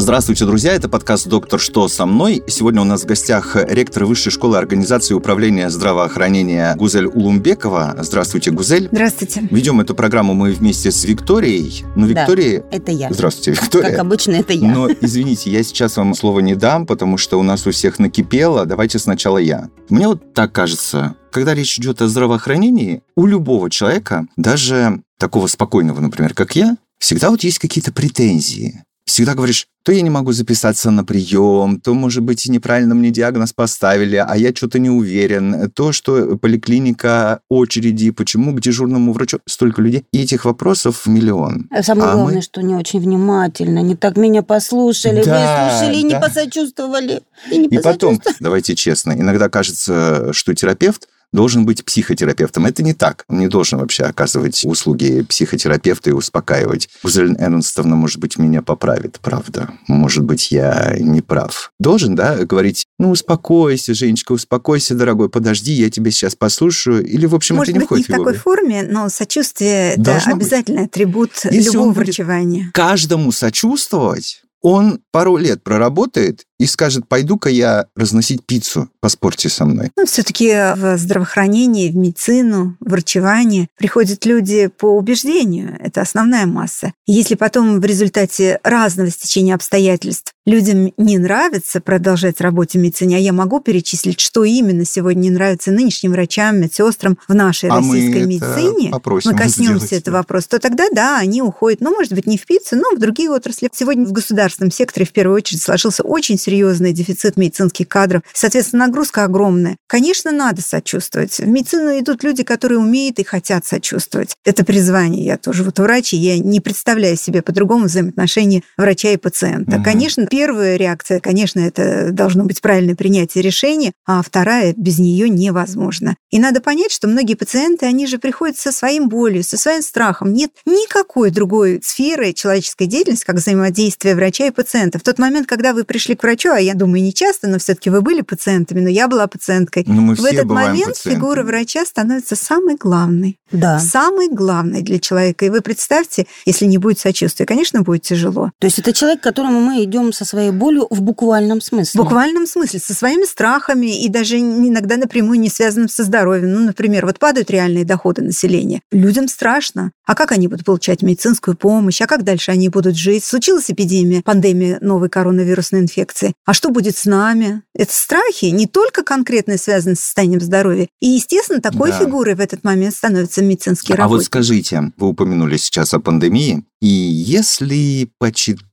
Здравствуйте, друзья! Это подкаст «Доктор, что со мной?». Сегодня у нас в гостях ректор Высшей школы организации управления здравоохранения Гузель Улумбекова. Здравствуйте, Гузель. Здравствуйте. Ведем эту программу мы вместе с Викторией. Ну, Да. Виктория... Это я. Здравствуйте, Виктория. Как обычно, это я. Но, извините, я сейчас вам слово не дам, потому что у нас у всех накипело. Давайте сначала я. Мне вот так кажется, когда речь идет о здравоохранении, у любого человека, даже такого спокойного, например, как я, всегда вот есть какие-то претензии. Всегда говоришь, то я не могу записаться на прием, то, может быть, неправильно мне диагноз поставили, а я что-то не уверен, то, что поликлиника, очереди, почему к дежурному врачу столько людей. И этих вопросов миллион. А Самое А главное, мы- что не очень внимательно, не так меня послушали, Да, выслушали и не да. посочувствовали. И, не И потом, давайте честно, иногда кажется, что терапевт должен быть психотерапевтом. Это не так. Он не должен вообще оказывать услуги психотерапевта и успокаивать. Гузель Эрнстовна, может быть, меня поправит, правда. Может быть, я не прав. Должен, да, говорить, ну, успокойся, Женечка, успокойся, дорогой, подожди, я тебя сейчас послушаю. Или, в общем, Может это не быть, не входит в в его... такой форме, но сочувствие – это Должно быть. обязательный атрибут Если любого врачевания. каждому сочувствовать, он пару лет проработает и скажет, пойду-ка я разносить пиццу, поспорьте со мной. Но все-таки в здравоохранении, в медицину, в врачевание приходят люди по убеждению. Это основная масса. Если потом в результате разного стечения обстоятельств людям не нравится продолжать работать в медицине, а я могу перечислить, что именно сегодня не нравится нынешним врачам, медсестрам в нашей А мы российской это медицине, попросим мы коснемся сделать, этого да. вопроса, то тогда да, они уходят, ну, может быть, не в пиццу, но в другие отрасли. Сегодня в государственном секторе в первую очередь сложился очень серьезный дефицит медицинских кадров. Соответственно, нагрузка огромная. Конечно, надо сочувствовать. В медицину идут люди, которые умеют и хотят сочувствовать. Это призвание. Я тоже вот врач, и я не представляю себе по-другому взаимоотношения врача и пациента. Мгм. Конечно, первая реакция, конечно, это должно быть правильное принятие решения, а вторая без нее невозможно. И надо понять, что многие пациенты, они же приходят со своим болью, со своим страхом. Нет никакой другой сферы человеческой деятельности, как взаимодействие врача и пациента. В тот момент, когда вы пришли к врачу, а я думаю, не часто, но все-таки вы были пациентами, но я была пациенткой, Ну, мы в этот бываем момент пациентами. фигура врача становится самой главной. Да. Самой главной для человека. И вы представьте, если не будет сочувствия, конечно, будет тяжело. То есть это человек, к которому мы идем со своей болью в буквальном В смысле. буквальном смысле, со своими страхами и даже иногда напрямую не связанным со здоровьем. Ну, например, вот падают реальные доходы населения. Людям страшно. А как они будут получать медицинскую помощь? А как дальше они будут жить? Случилась эпидемия, пандемия новой коронавирусной инфекции. А что будет с нами? Это страхи, не только конкретно связаны с состоянием здоровья. И, естественно, такой Да. фигурой в этот момент становится медицинский А вот работник. скажите, вы упомянули сейчас о пандемии, и если почитать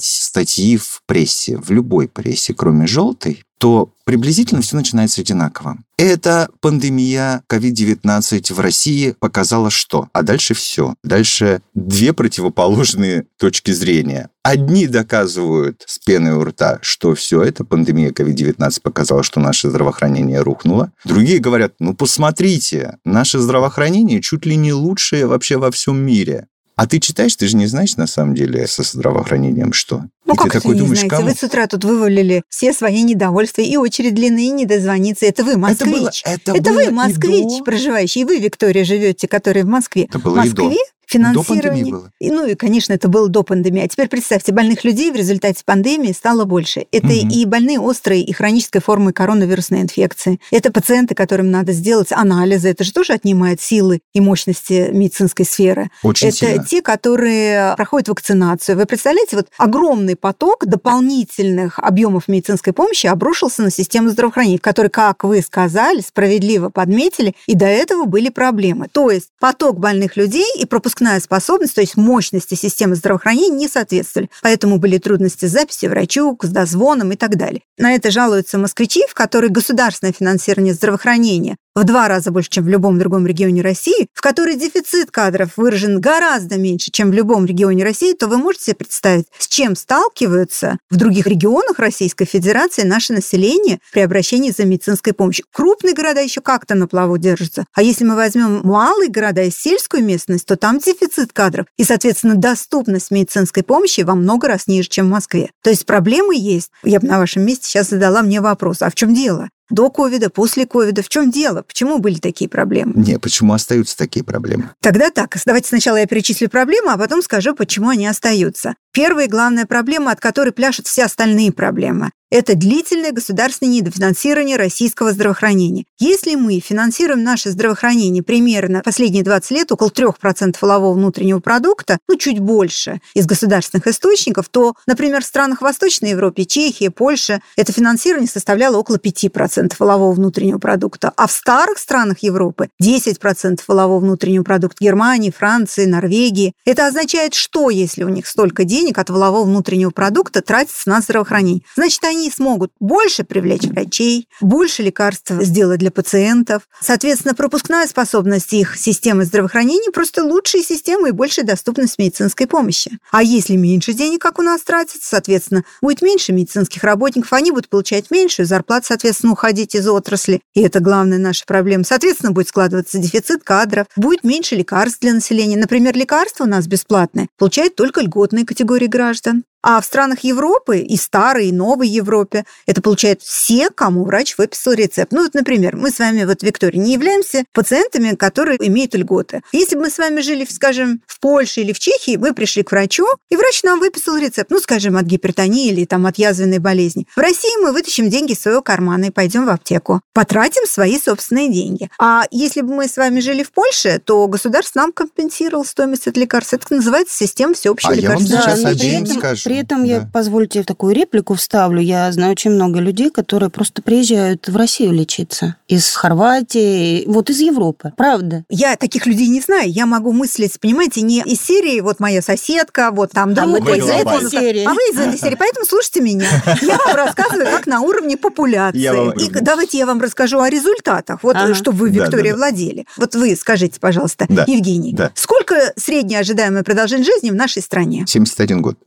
статьи в прессе, в любой прессе, кроме желтой, то приблизительно все начинается одинаково. Эта пандемия COVID-19 в России показала что? А дальше все. Дальше две противоположные точки зрения. Одни доказывают с пеной у рта, что все это, пандемия COVID-19 показала, что наше здравоохранение рухнуло. Другие говорят, ну посмотрите, наше здравоохранение чуть ли не лучшее вообще во всем мире. А ты читаешь, ты же не знаешь на самом деле со здравоохранением что. Ну, и как ты это такой не думаешь, знаете? кому? Вы с утра тут вывалили все свои недовольства, и очередь длинная, и не дозвониться. Это вы, москвич. было- это Это было вы, москвич, до. проживающий. И вы, Виктория, живете, которая в Москве. Это было в и Москве До пандемии финансирование. было. И, ну и, конечно, это было до пандемии. А теперь представьте, больных людей в результате пандемии стало больше. Это Мгм. и больные острой и хронической формы коронавирусной инфекции. Это пациенты, которым надо сделать анализы. Это же тоже отнимает силы и мощности медицинской сферы. Очень это сильно. те, которые проходят вакцинацию. Вы представляете, вот огромный поток дополнительных объемов медицинской помощи обрушился на систему здравоохранения, в которой, как вы сказали, справедливо подметили, и до этого были проблемы. То есть поток больных людей и пропускная способность, то есть мощности системы здравоохранения не соответствовали. Поэтому были трудности с записью врачу, с дозвоном и так далее. На это жалуются москвичи, в которых государственное финансирование здравоохранения в два раза больше, чем в любом другом регионе России, в которой дефицит кадров выражен гораздо меньше, чем в любом регионе России, то вы можете себе представить, с чем сталкиваются в других регионах Российской Федерации наше население при обращении за медицинской помощью. Крупные города еще как-то на плаву держатся. А если мы возьмем малые города и сельскую местность, то там дефицит кадров. И, соответственно, доступность медицинской помощи во много раз ниже, чем в Москве. То есть проблемы есть. Я бы на вашем месте сейчас задала мне вопрос, а в чем дело? До ковида, после ковида. В чем дело? Почему были такие проблемы? Не, почему остаются такие проблемы? Тогда так, давайте сначала я перечислю проблемы, а потом скажу, почему они остаются. Первая и главная проблема, от которой пляшут все остальные проблемы это длительное государственное недофинансирование российского здравоохранения. Если мы финансируем наше здравоохранение примерно последние 20 лет около 3% валового внутреннего продукта, ну, чуть больше из государственных источников, то, например, в странах Восточной Европы, Чехия, Польша, это финансирование составляло около 5% валового внутреннего продукта, а в старых странах Европы 10% валового внутреннего продукта Германии, Франции, Норвегии. Это означает, что если у них столько денег от валового внутреннего продукта тратится на здравоохранение? Значит, они смогут больше привлечь врачей, больше лекарств сделать для пациентов. Соответственно, пропускная способность их системы здравоохранения просто лучшие системы и большая доступность медицинской помощи. А если меньше денег, как у нас тратится, соответственно, будет меньше медицинских работников, они будут получать меньшую зарплату, соответственно, уходить из отрасли. И это главная наша проблема. Соответственно, будет складываться дефицит кадров, будет меньше лекарств для населения. Например, лекарства у нас бесплатные получают только льготные категории граждан. А в странах Европы, и старой, и новой Европе, это получают все, кому врач выписал рецепт. Ну вот, например, мы с вами, вот, Виктория, не являемся пациентами, которые имеют льготы. Если бы мы с вами жили, скажем, в Польше или в Чехии, мы пришли к врачу, и врач нам выписал рецепт, ну, скажем, от гипертонии или там от язвенной болезни. В России мы вытащим деньги из своего кармана и пойдем в аптеку. Потратим свои собственные деньги. А если бы мы с вами жили в Польше, то государство нам компенсировало стоимость от лекарств. Это называется система всеобщего а лекарства. Я вам сейчас Да, обеим этом- скажу. При этом Да. я, позвольте, такую реплику вставлю. Я знаю очень много людей, которые просто приезжают в Россию лечиться. Из Хорватии, вот из Европы. Правда. Я таких людей не знаю. Я могу мыслить, понимаете, не из серии «вот моя соседка», «вот там А мы друг», из этой серии. А вы из этой серии. Поэтому слушайте меня. Я вам рассказываю, как на уровне популяции. Я вам- И давайте я вам расскажу о результатах, вот Ага. чтобы вы, Да, Виктория, да, да. владели. Вот вы скажите, пожалуйста, Да. Евгений, Да. сколько средняя ожидаемая продолжительность жизни в нашей стране? 71 год.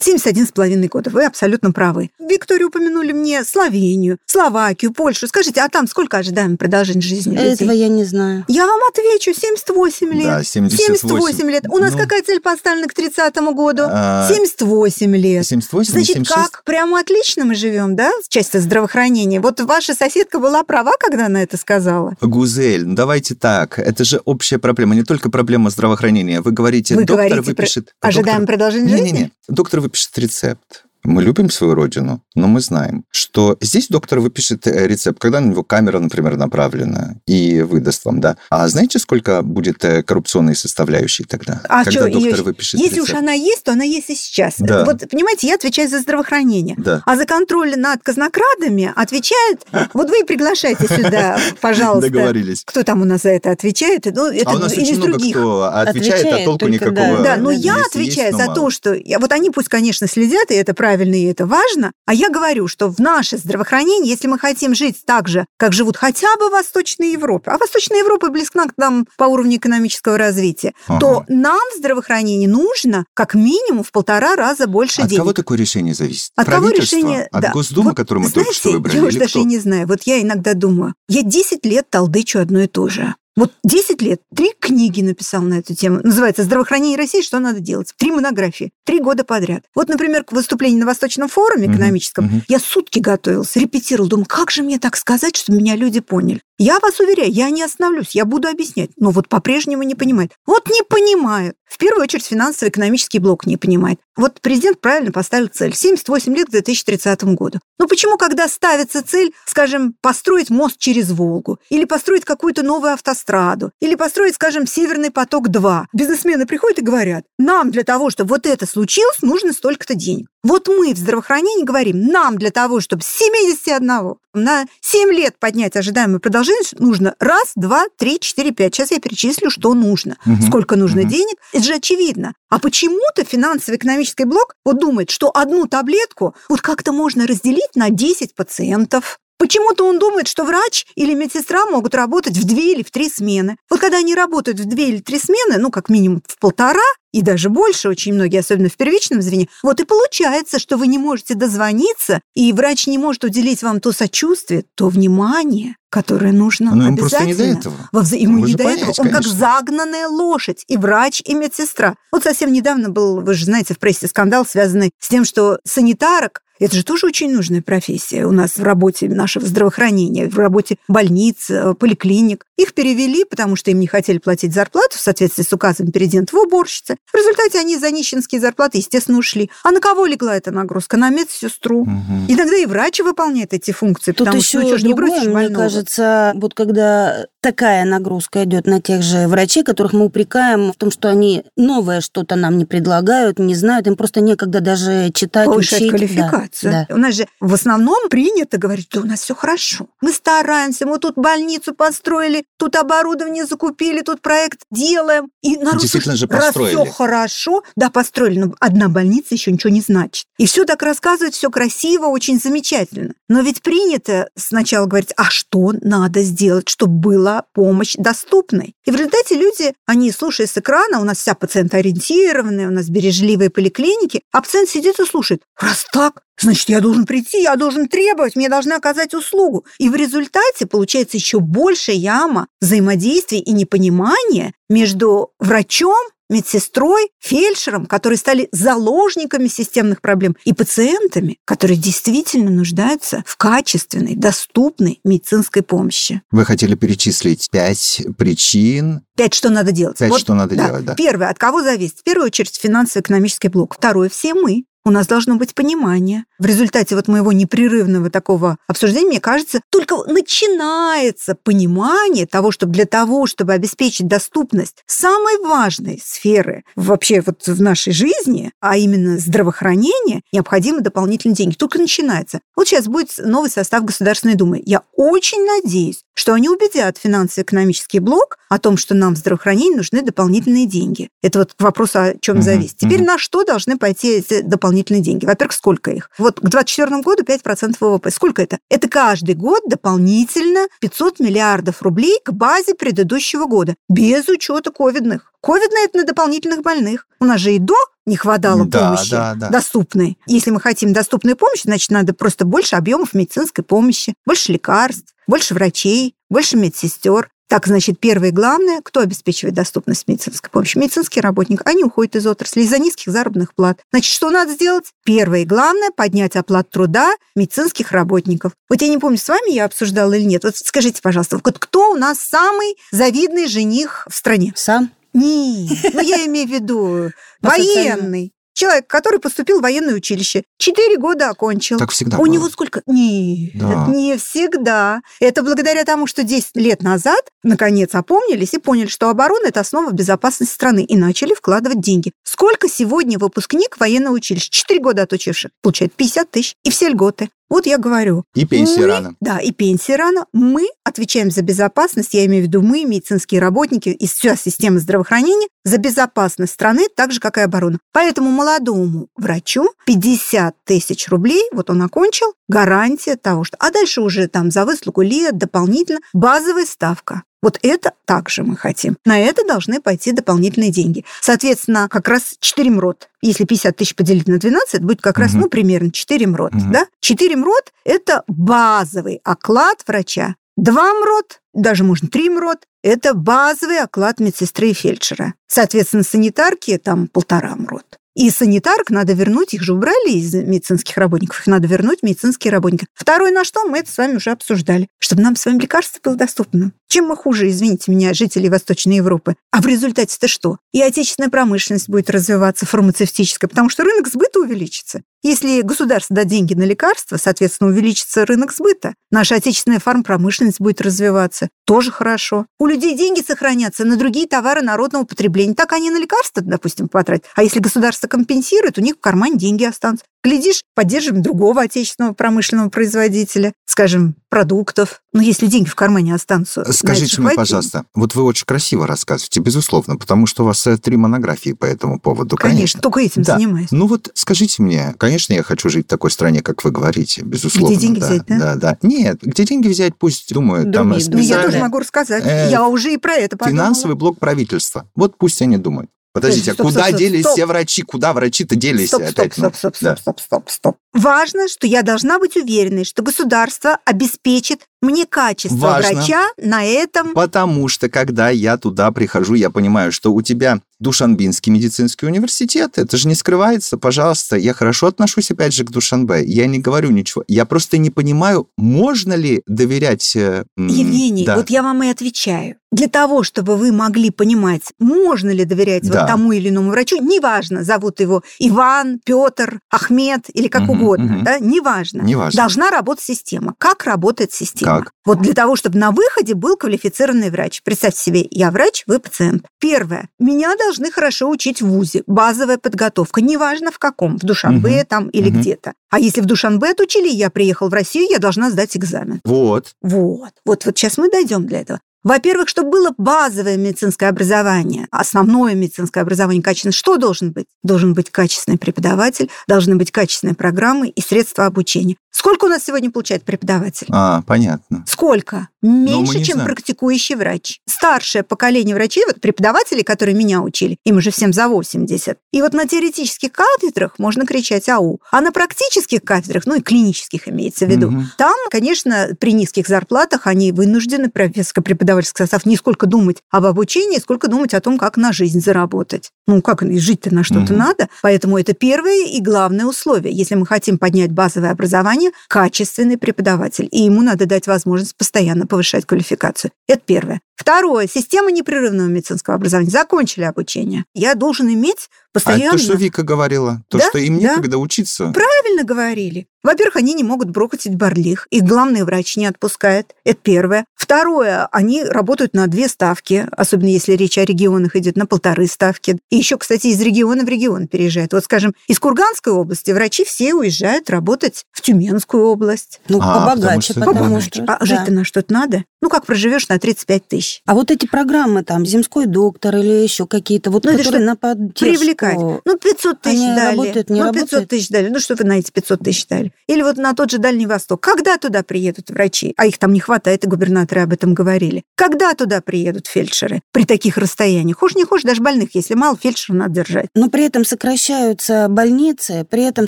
71,5 года. Вы абсолютно правы. Виктория упомянули мне Словению, Словакию, Польшу. Скажите, а там сколько ожидаемая продолжительность жизни людей? Этого я не знаю. Я вам отвечу, 78 лет. Да, 78. 78 лет. У нас Ну. какая цель поставлена к 30 году? А, 78 лет. 78 Значит, 76? как? Прямо отлично мы живем, да, в части здравоохранения. Вот ваша соседка была права, когда она это сказала? Гузель, ну давайте так. Это же общая проблема, не только проблема здравоохранения. Вы говорите, Вы доктор говорите про выпишет... ожидаемая доктор- продолжительность жизни? Не-не-не. Доктор выпишет рецепт. Мы любим свою родину, но мы знаем, что здесь доктор выпишет э, рецепт, когда на него камера, например, направлена, и выдаст вам, да. А знаете, сколько будет э, коррупционной составляющей тогда? А когда что, доктор её- выпишет если уж рецепт? она есть, то она есть и сейчас. Да. Вот, понимаете, я отвечаю за здравоохранение. Да. А за контроль над казнокрадами отвечает... Вот вы и приглашайте сюда, пожалуйста. Договорились. Кто там у нас за это отвечает? Ну, это А у нас из очень много других. кто отвечает, а Отвечает толку только, никакого. Да, но да, я отвечаю есть, но за мало. то, что... Вот они пусть, конечно, следят, и это правильно, и это важно, а я говорю, что в наше здравоохранение, если мы хотим жить так же, как живут хотя бы в Восточной Европе, а Восточная Европа близка к нам по уровню экономического развития, Ага. то нам в здравоохранении нужно как минимум в полтора раза больше От денег. кого такое решение зависит? От кого решение? От да. Госдумы, Вот, которую мы только что знаете, выбрали? Я уже даже кто? не знаю. Вот я иногда думаю, я 10 лет толдычу одно и то же. Вот 10 лет, три книги написал на эту тему. Называется «Здравоохранение России. Что надо делать?» Три монографии. Три года подряд. Вот, например, к выступлению на Восточном форуме экономическом мгм. я сутки готовился, репетировал. Думаю, как же мне так сказать, чтобы меня люди поняли? Я вас уверяю, я не остановлюсь, я буду объяснять. Но вот по-прежнему не понимают. Вот не понимают. В первую очередь финансово-экономический блок не понимает. Вот президент правильно поставил цель. 78 лет к 2030 году. Но почему, когда ставится цель, скажем, построить мост через Волгу, или построить какую-то новую автостраду, или построить, скажем, Северный поток-2, бизнесмены приходят и говорят, нам для того, чтобы вот это случилось, нужно столько-то денег. Вот мы в здравоохранении говорим, нам для того, чтобы с 71 на 7 лет поднять ожидаемую продолжительность, нужно раз, два, три, четыре, пять. Сейчас я перечислю, что нужно. Мгм. Сколько нужно Мгм. денег, это же очевидно. А почему-то финансово-экономический блок вот думает, что одну таблетку вот как-то можно разделить на 10 пациентов. Почему-то он думает, что врач или медсестра могут работать в две или в три смены. Вот когда они работают в две или три смены, ну, как минимум в полтора, и даже больше, очень многие, особенно в первичном звене, вот и получается, что вы не можете дозвониться, и врач не может уделить вам то сочувствие, то внимание, которое нужно Но обязательно. просто не до этого. Во вза- Ему Вы не до понять, этого. Он как конечно. загнанная лошадь, и врач, и медсестра. Вот совсем недавно был, вы же знаете, в прессе скандал, связанный с тем, что санитарок это же тоже очень нужная профессия у нас в работе нашего здравоохранения, в работе больниц, э, поликлиник. Их перевели, потому что им не хотели платить зарплату в соответствии с указом президента в уборщице. В результате они за нищенские зарплаты, естественно, ушли. А на кого легла эта нагрузка? На медсестру. Мгм. Иногда и врач выполняет эти функции, Тут потому еще что ну, чё ж не мне кажется, вот когда такая нагрузка идет на тех же врачей, которых мы упрекаем в том, что они новое что-то нам не предлагают, не знают, им просто некогда даже читать, повышать учить. Да, квалификацию. да. У нас же в основном принято говорить, что у нас все хорошо. Мы стараемся, мы тут больницу построили, тут оборудование закупили, тут проект делаем. И народ Действительно же построили. Раз все хорошо, да, построили, но одна больница еще ничего не значит. И все так рассказывают, все красиво, очень замечательно. Но ведь принято сначала говорить, а что надо сделать, чтобы была помощь доступной. И в результате люди, они, слушая с экрана, у нас вся пациентоориентированная, у нас бережливые поликлиники, а пациент сидит и слушает, раз так, Значит, я должен прийти, я должен требовать, мне должны оказать услугу. И в результате получается еще больше яма взаимодействия и непонимания между врачом, медсестрой, фельдшером, которые стали заложниками системных проблем, и пациентами, которые действительно нуждаются в качественной, доступной медицинской помощи. Вы хотели перечислить пять причин, Пять, что надо делать. пять, что надо делать, да. Первое, от кого зависит? В первую очередь финансово-экономический блок. Второе, все мы. У нас должно быть понимание. В результате вот моего непрерывного такого обсуждения, мне кажется, только начинается понимание того, что для того, чтобы обеспечить доступность самой важной сферы вообще вот в нашей жизни, а именно здравоохранение, необходимы дополнительные деньги. Только начинается. Вот сейчас будет новый состав Государственной Думы. Я очень надеюсь, что они убедят финансово-экономический блок о том, что нам в здравоохранении нужны дополнительные деньги. Это вот вопрос о чем Мгм, зависит. Теперь мгм. на что должны пойти эти дополнительные деньги? Во-первых, сколько их? Вот к 2024 году 5% ВВП. Сколько это? Это каждый год дополнительно 500 миллиардов рублей к базе предыдущего года, без учета ковидных. Ковидные – это на дополнительных больных. У нас же и до не хватало Да, помощи да, да. доступной. Если мы хотим доступную помощь, значит, надо просто больше объемов медицинской помощи, больше лекарств, больше врачей, больше медсестер. Так, значит, первое и главное, кто обеспечивает доступность медицинской помощи? Медицинский работник. Они уходят из отрасли из-за низких заработных плат. Значит, что надо сделать? Первое и главное – поднять оплату труда медицинских работников. Вот я не помню, с вами я обсуждала или нет. Вот скажите, пожалуйста, вот кто у нас самый завидный жених в стране? Сам? Не, ну я имею в виду военный. Человек, который поступил в военное училище, четыре года окончил. Так всегда У было. него сколько? Не, Да. не всегда. Это благодаря тому, что 10 лет назад наконец опомнились и поняли, что оборона – это основа безопасности страны, и начали вкладывать деньги. Сколько сегодня выпускник военного училища, четыре года отучивших, получает 50 тысяч, и все льготы. Вот я говорю. И пенсии Мы- рано. Да, и пенсии рано. Мы отвечаем за безопасность, я имею в виду мы, медицинские работники и вся система здравоохранения, за безопасность страны, так же, как и оборону. Поэтому молодому врачу 50 тысяч рублей, вот он окончил, гарантия того, что... А дальше уже там за выслугу лет дополнительно базовая ставка. Вот это также мы хотим. На это должны пойти дополнительные деньги. Соответственно, как раз 4 МРОД. Если 50 тысяч поделить на 12, это будет как раз, Мгм. ну, примерно 4 МРОД. Мгм. Да? 4 МРОД – это базовый оклад врача. 2 МРОД, даже можно 3 МРОД, это базовый оклад медсестры и фельдшера. Соответственно, санитарки там полтора МРОД. И санитарок надо вернуть, их же убрали из медицинских работников, их надо вернуть медицинские работники. Второе на что мы это с вами уже обсуждали, чтобы нам с вами лекарство было доступно. Чем мы хуже, извините меня, жителей Восточной Европы? А в результате-то что? И отечественная промышленность будет развиваться, фармацевтическая, потому что рынок сбыта увеличится. Если государство даст деньги на лекарства, соответственно, увеличится рынок сбыта. Наша отечественная фармпромышленность будет развиваться. Тоже хорошо. У людей деньги сохранятся на другие товары народного потребления. Так они на лекарства, допустим, потратят. А если государство компенсирует, у них в кармане деньги останутся. Глядишь, поддержим другого отечественного промышленного производителя, скажем, продуктов. Но если деньги в кармане останутся, Скажите мне, хватит. пожалуйста, вот вы очень красиво рассказываете, безусловно, потому что у вас э, три монографии по этому поводу, Конечно, конечно. только этим Да. занимаюсь. Ну вот скажите мне, конечно, я хочу жить в такой стране, как вы говорите, безусловно. Где деньги да, взять, да? Да, да. Нет, где деньги взять, пусть думают. Там Другие Ну, я тоже могу рассказать. Э, я уже и про это подумала. Финансовый блок правительства. Вот пусть они думают. Подождите, Стоп, а стоп, куда стоп, делись стоп. все врачи? Куда врачи-то делись Стоп, стоп, опять? Ну, стоп, стоп, да. стоп, стоп, стоп, стоп. Важно, что я должна быть уверенной, что государство обеспечит мне качество Важно. врача на этом. Потому что, когда я туда прихожу, я понимаю, что у тебя Душанбинский медицинский университет, это же не скрывается, пожалуйста. Я хорошо отношусь, опять же, к Душанбе. Я не говорю ничего. Я просто не понимаю, можно ли доверять... э, Евгений, да. вот я вам и отвечаю. Для того, чтобы вы могли понимать, можно ли доверять Да. вот тому или иному врачу, неважно, зовут его Иван, Петр, Ахмед или как Мгм, угодно, мгм. да, неважно. Неважно. Должна работать система. Как работает система? Как? Вот для того, чтобы на выходе был квалифицированный врач. Представьте себе, я врач, вы пациент. Первое. Меня должны хорошо учить в ВУЗе. Базовая подготовка. Неважно в каком. В Душанбе Мгм. там или Мгм. где-то. А если в Душанбе отучили, я приехал в Россию, я должна сдать экзамен. Вот. Вот. Вот, вот сейчас мы дойдем для этого. Во-первых, чтобы было базовое медицинское образование, основное медицинское образование качественное, что должен быть? Должен быть качественный преподаватель, должны быть качественные программы и средства обучения. Сколько у нас сегодня получает преподаватель? А, понятно. Сколько? мы Меньше, чем знаем. практикующий врач. Старшее поколение врачей, вот преподаватели, которые меня учили, им уже всем за 80. И вот на теоретических кафедрах можно кричать «ау». А на практических кафедрах, ну и клинических имеется в виду, Мгм. там, конечно, при низких зарплатах они вынуждены, профессорско-преподавательский состав, не сколько думать об обучении, сколько думать о том, как на жизнь заработать. Ну, как жить-то на что-то Мгм. надо. Поэтому это первое и главное условие. Если мы хотим поднять базовое образование, качественный преподаватель. И ему надо дать возможность постоянно повышать квалификацию. Это первое. Второе. Система непрерывного медицинского образования. Закончили обучение. Я должен иметь А постоянно... то, что Вика говорила, то, Да, что им да. некогда учиться. Правильно говорили. Во-первых, они не могут брокотить барлих. Их главный врач не отпускает. Это первое. Второе, они работают на две ставки, особенно если речь о регионах идет, на полторы ставки. И еще, кстати, из региона в регион переезжают. Вот, скажем, из Курганской области врачи все уезжают работать в Тюменскую область. Ну, А, побогаче, потому что- потому что... А да. жить-то на что-то надо? Ну, как проживешь на 35 тысяч? А вот эти программы там, земской доктор или еще какие-то, вот Ну, это которые что, на поддержку... Привлекать. Ну, 500 тысяч Они дали. работают, не ну, 500 работают? тысяч дали. Ну, что вы на эти 500 тысяч дали? Или вот на тот же Дальний Восток. Когда туда приедут врачи? А их там не хватает, и губернаторы об этом говорили. Когда туда приедут фельдшеры при таких расстояниях? Хуже не хуже, даже больных, если мало, фельдшеров надо держать. Но при этом сокращаются больницы, при этом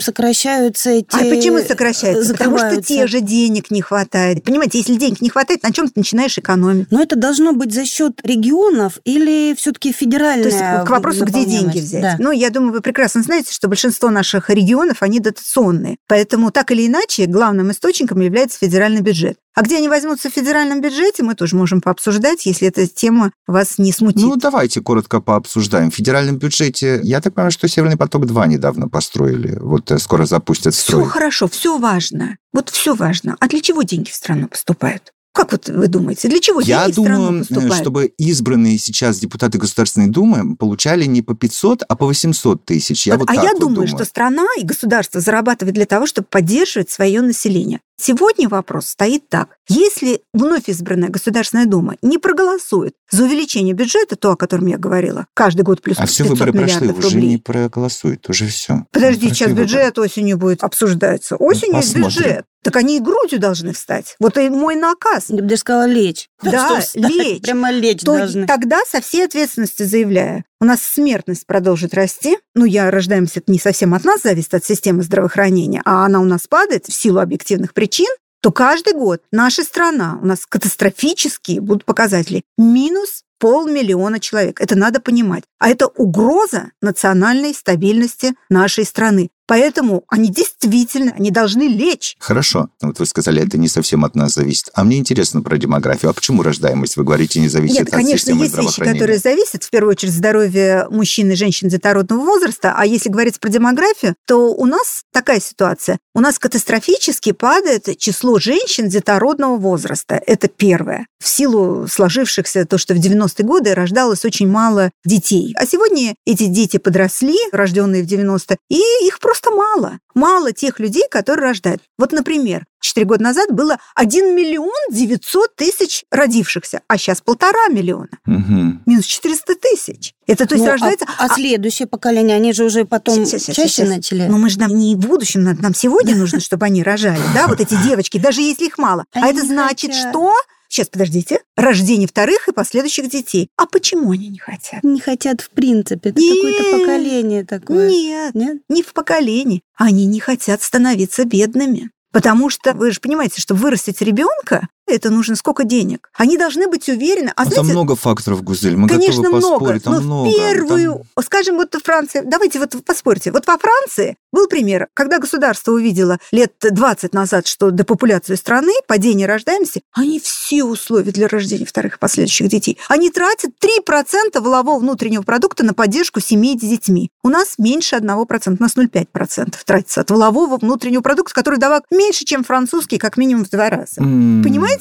сокращаются эти... А почему сокращается? Потому что те же денег не хватает. Понимаете, если денег не хватает, на чем ты начинаешь экономить? Но это должно быть за счет регионов или все-таки федеральная То есть к вопросу, где деньги взять. Да. Ну, я думаю, вы прекрасно знаете, что большинство наших регионов, они дотационные. Поэтому так или иначе главным источником является федеральный бюджет. А где они возьмутся в федеральном бюджете, мы тоже можем пообсуждать, если эта тема вас не смутит. Ну, давайте коротко пообсуждаем. В федеральном бюджете, я так понимаю, что Северный поток-2 недавно построили. Вот э, скоро запустят в все строй. хорошо, все важно. Вот все важно. А для чего деньги в страну поступают? Как вот вы думаете, для чего Я думаю, э, чтобы избранные сейчас депутаты Государственной Думы получали не по 500, а по 800 тысяч. Я вот а я вот думаю, что страна и государство зарабатывает для того, чтобы поддерживать свое население. Сегодня вопрос стоит так. Если вновь избранная Государственная Дума не проголосует за увеличение бюджета, то, о котором я говорила, каждый год плюс А все 500 выборы прошли, миллиардов уже рублей. не проголосуют, уже все. Подожди, сейчас бюджет осенью будет обсуждаться. Осенью есть посмотрим. бюджет. Так они и грудью должны встать. Вот и мой наказ. Я бы даже сказала лечь. Да, лечь. Прямо лечь то должны. тогда со всей ответственностью заявляю, у нас смертность продолжит расти. Ну, я рождаемся, не совсем от нас зависит, от системы здравоохранения, а она у нас падает в силу объективных причин, то каждый год наша страна, у нас катастрофические будут показатели. Минус полмиллиона человек. Это надо понимать. А это угроза национальной стабильности нашей страны. Поэтому они действительно, они должны лечь. Хорошо. Вот вы сказали, это не совсем от нас зависит. А мне интересно про демографию. А почему рождаемость, вы говорите, не зависит Нет, от конечно, системы есть вещи, которые зависят, в первую очередь, здоровье мужчин и женщин детородного возраста. А если говорить про демографию, то у нас такая ситуация. У нас катастрофически падает число женщин детородного возраста. Это первое. В силу сложившихся то, что в 90-е годы рождалось очень мало детей. А сегодня эти дети подросли, рожденные в 90-е, и их просто Просто мало. Мало тех людей, которые рождают. Вот, например, 4 года назад было 1 миллион 900 тысяч родившихся, а сейчас полтора миллиона. Мгм. Минус 400 тысяч. Это то есть Ну, а- рождается... А, следующее поколение, они же уже потом Щас, щас, чаще щас. начали. Но мы же нам не в будущем, нам сегодня нужно, чтобы они рожали, да, вот эти девочки, даже если их мало. А это значит, что... Сейчас, подождите. Рождение вторых и последующих детей. А почему они не хотят? не хотят в принципе. Это какое-то поколение такое. Нет, Нет? не в поколении. Они не хотят становиться бедными. Потому что вы же понимаете, чтобы вырастить ребенка, это нужно сколько денег. Они должны быть уверены. А Ну, там знаете, много факторов, Гузель, мы Конечно, готовы много. поспорить, там но много. в первую, Там- скажем, вот Франция, давайте вот поспорьте. Вот во Франции был пример, когда государство увидело лет 20 назад, что депопуляцию страны, падение рождаемости, они все условия для рождения вторых и последующих детей. Они тратят 3% волового внутреннего продукта на поддержку семей с детьми. У нас меньше 1%, у нас 0,5% тратится от волового внутреннего продукта, который давал меньше, чем французский, как минимум в два раза. М. Понимаете?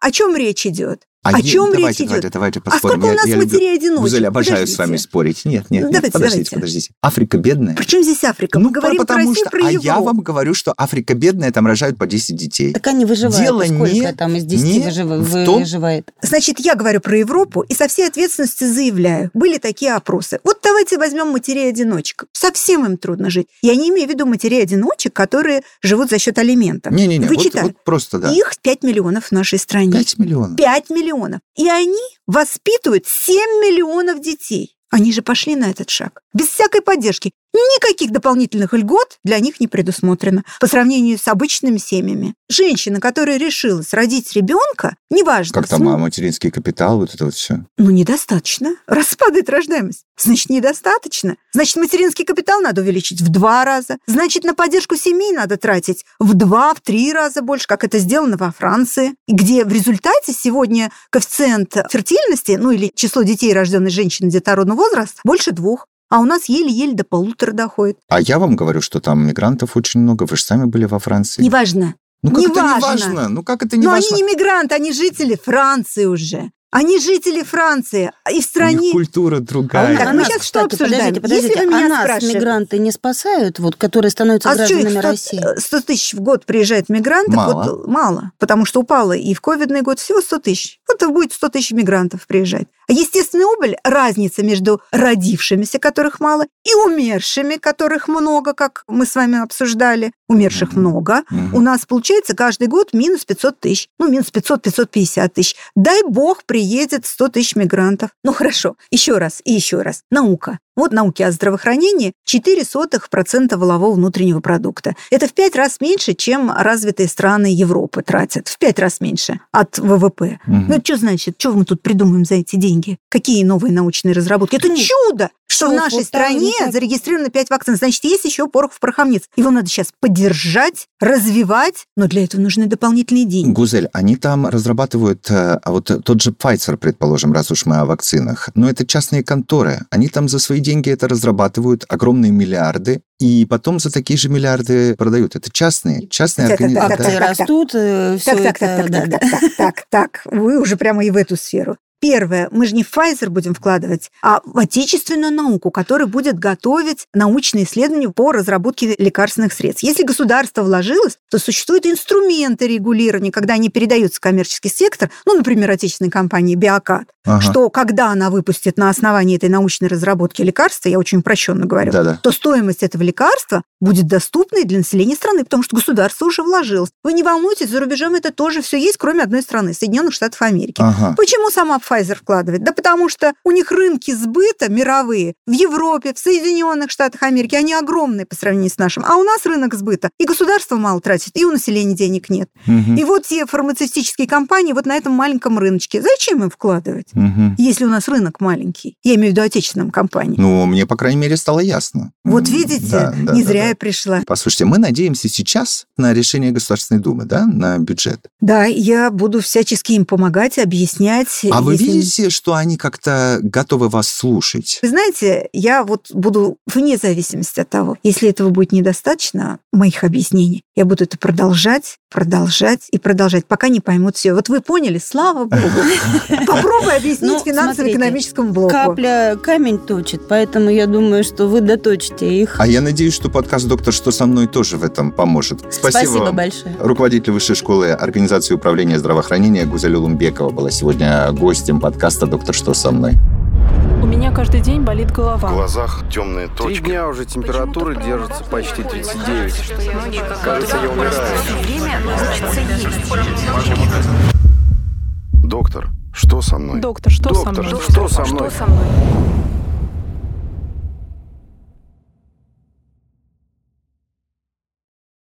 О чем речь идет? А О е- чем давайте, речь давайте, идет? давайте А поспорим. сколько у Я- нас я люблю- матерей-одиночек? Гузель, обожаю с Подождите. вами спорить. Нет, нет, нет, Давайте, подождите, давайте. подождите. Африка бедная? Причем здесь Африка? Мы Ну, говорим про потому Россию, что, про а я вам говорю, что Африка бедная, там рожают по 10 детей. Так они выживают. Дело Сколько не- там из 10 не выжива- в том- выживает? Значит, я говорю про Европу и со всей ответственностью заявляю. Были такие опросы. Вот давайте возьмем матерей-одиночек. Совсем им трудно жить. Я не имею в виду матерей-одиночек, которые живут за счет алиментов. Не-не-не, вот, вот просто, да. Их 5 миллионов в нашей стране. 5 миллионов. 5 миллионов. И они воспитывают 7 миллионов детей. Они же пошли на этот шаг. Без всякой поддержки. Никаких дополнительных льгот для них не предусмотрено по сравнению с обычными семьями. Женщина, которая решилась родить ребенка, неважно, Как там а, материнский капитал, вот это вот все. ну, недостаточно. Раз падает рождаемость, значит, недостаточно. Значит, материнский капитал надо увеличить в два раза. Значит, на поддержку семей надо тратить в два, в три раза больше, как это сделано во Франции, где в результате сегодня коэффициент фертильности, ну или число детей, рожденных женщин детородного возраста, больше двух. А у нас еле-еле до полутора доходит. А я вам говорю, что там мигрантов очень много. Вы же сами были во Франции. Неважно. ну как это не неважно. важно? Ну как это не Но важно? они не мигранты, они жители Франции уже. Они жители Франции. И в У них стране... культура другая. Так, А мы нас, сейчас что кстати, обсуждаем? Подождите, подождите. Если вы меня а нас спрашиваете- мигранты не спасают, вот, которые становятся А гражданами 100, России? 100 тысяч в год приезжает мигрантов? Мало. Вот, мало, потому что упало и в ковидный год всего 100 тысяч. Вот будет 100 тысяч мигрантов приезжать. Естественная убыль – разница между родившимися, которых мало, и умершими, которых много, как мы с вами обсуждали. Умерших Мгм. много. Мгм. У нас получается каждый год минус 500 тысяч. Ну, минус 500-550 тысяч. Дай бог приедет 100 тысяч мигрантов. Ну, хорошо. Еще раз и еще раз. Наука. Вот науки о здравоохранении 0,04% волового внутреннего продукта. Это в пять раз меньше, чем развитые страны Европы тратят. В пять раз меньше от ВВП. Мгм. Ну, что значит? Что мы тут придумаем за эти деньги? Какие новые научные разработки? Это чудо, что в что, нашей вот стране так, ну, зарегистрировано 5 вакцин. Значит, есть еще порох в пороховниц. Его надо сейчас поддержать, развивать, но для этого нужны дополнительные деньги. Гузель, они там разрабатывают, э, а вот тот же Pfizer, предположим, раз уж мы о вакцинах, но это частные конторы. Они там за свои деньги это разрабатывают, огромные миллиарды, и потом за такие же миллиарды продают. Это частные, частные Так, так, так, организации. так, Акции так, так. растут, все Так, так, это... так, да, так, так, так, так, так, вы уже прямо и в эту сферу. Первое, мы же не в Pfizer будем вкладывать, а в отечественную науку, которая будет готовить научные исследования по разработке лекарственных средств. Если государство вложилось, то существуют инструменты регулирования, когда они передаются в коммерческий сектор, ну, например, отечественной компании «Биокат», Ага. что когда она выпустит на основании этой научной разработки лекарства, я очень упрощенно говорю, Да-да. то стоимость этого лекарства будет доступной для населения страны, потому что государство уже вложилось. Вы не волнуйтесь, за рубежом это тоже все есть, кроме одной страны, Соединенных Штатов Америки. Ага. Почему сама Pfizer вкладывает? Да потому что у них рынки сбыта мировые в Европе, в Соединенных Штатах Америки, они огромные по сравнению с нашим. А у нас рынок сбыта. И государство мало тратит, и у населения денег нет. Мгм. И вот те фармацевтические компании вот на этом маленьком рыночке. Зачем им вкладывать? Мгм. Если у нас рынок маленький. Я имею в виду отечественным компаниям. Ну, мне, по крайней мере, стало ясно. Вот видите, да, да, не да, зря да. я пришла. Послушайте, мы надеемся сейчас на решение Государственной Думы, да, на бюджет. Да, я буду всячески им помогать, объяснять. А вы. Видите, что они как-то готовы вас слушать? Вы знаете, я вот буду вне зависимости от того, если этого будет недостаточно, моих объяснений, я буду это продолжать, продолжать и продолжать, пока не поймут все. Вот вы поняли, слава богу. Попробуй объяснить Ну, финансово-экономическому блоку. Капля камень точит, поэтому я думаю, что вы доточите их. А я надеюсь, что подкаст «Доктор, что со мной» тоже в этом поможет. Спасибо вам. большое. Руководитель Высшей школы организации управления здравоохранения Гузель Улумбекова была сегодня гостем подкаста «Доктор, что со мной». У меня каждый день болит В голова. глазах темные Три точки. дня уже температура держится почти 39. Кажется, я умираю. Доктор, что со мной? Доктор, что со Доктор, мной? что со мной? Что со мной?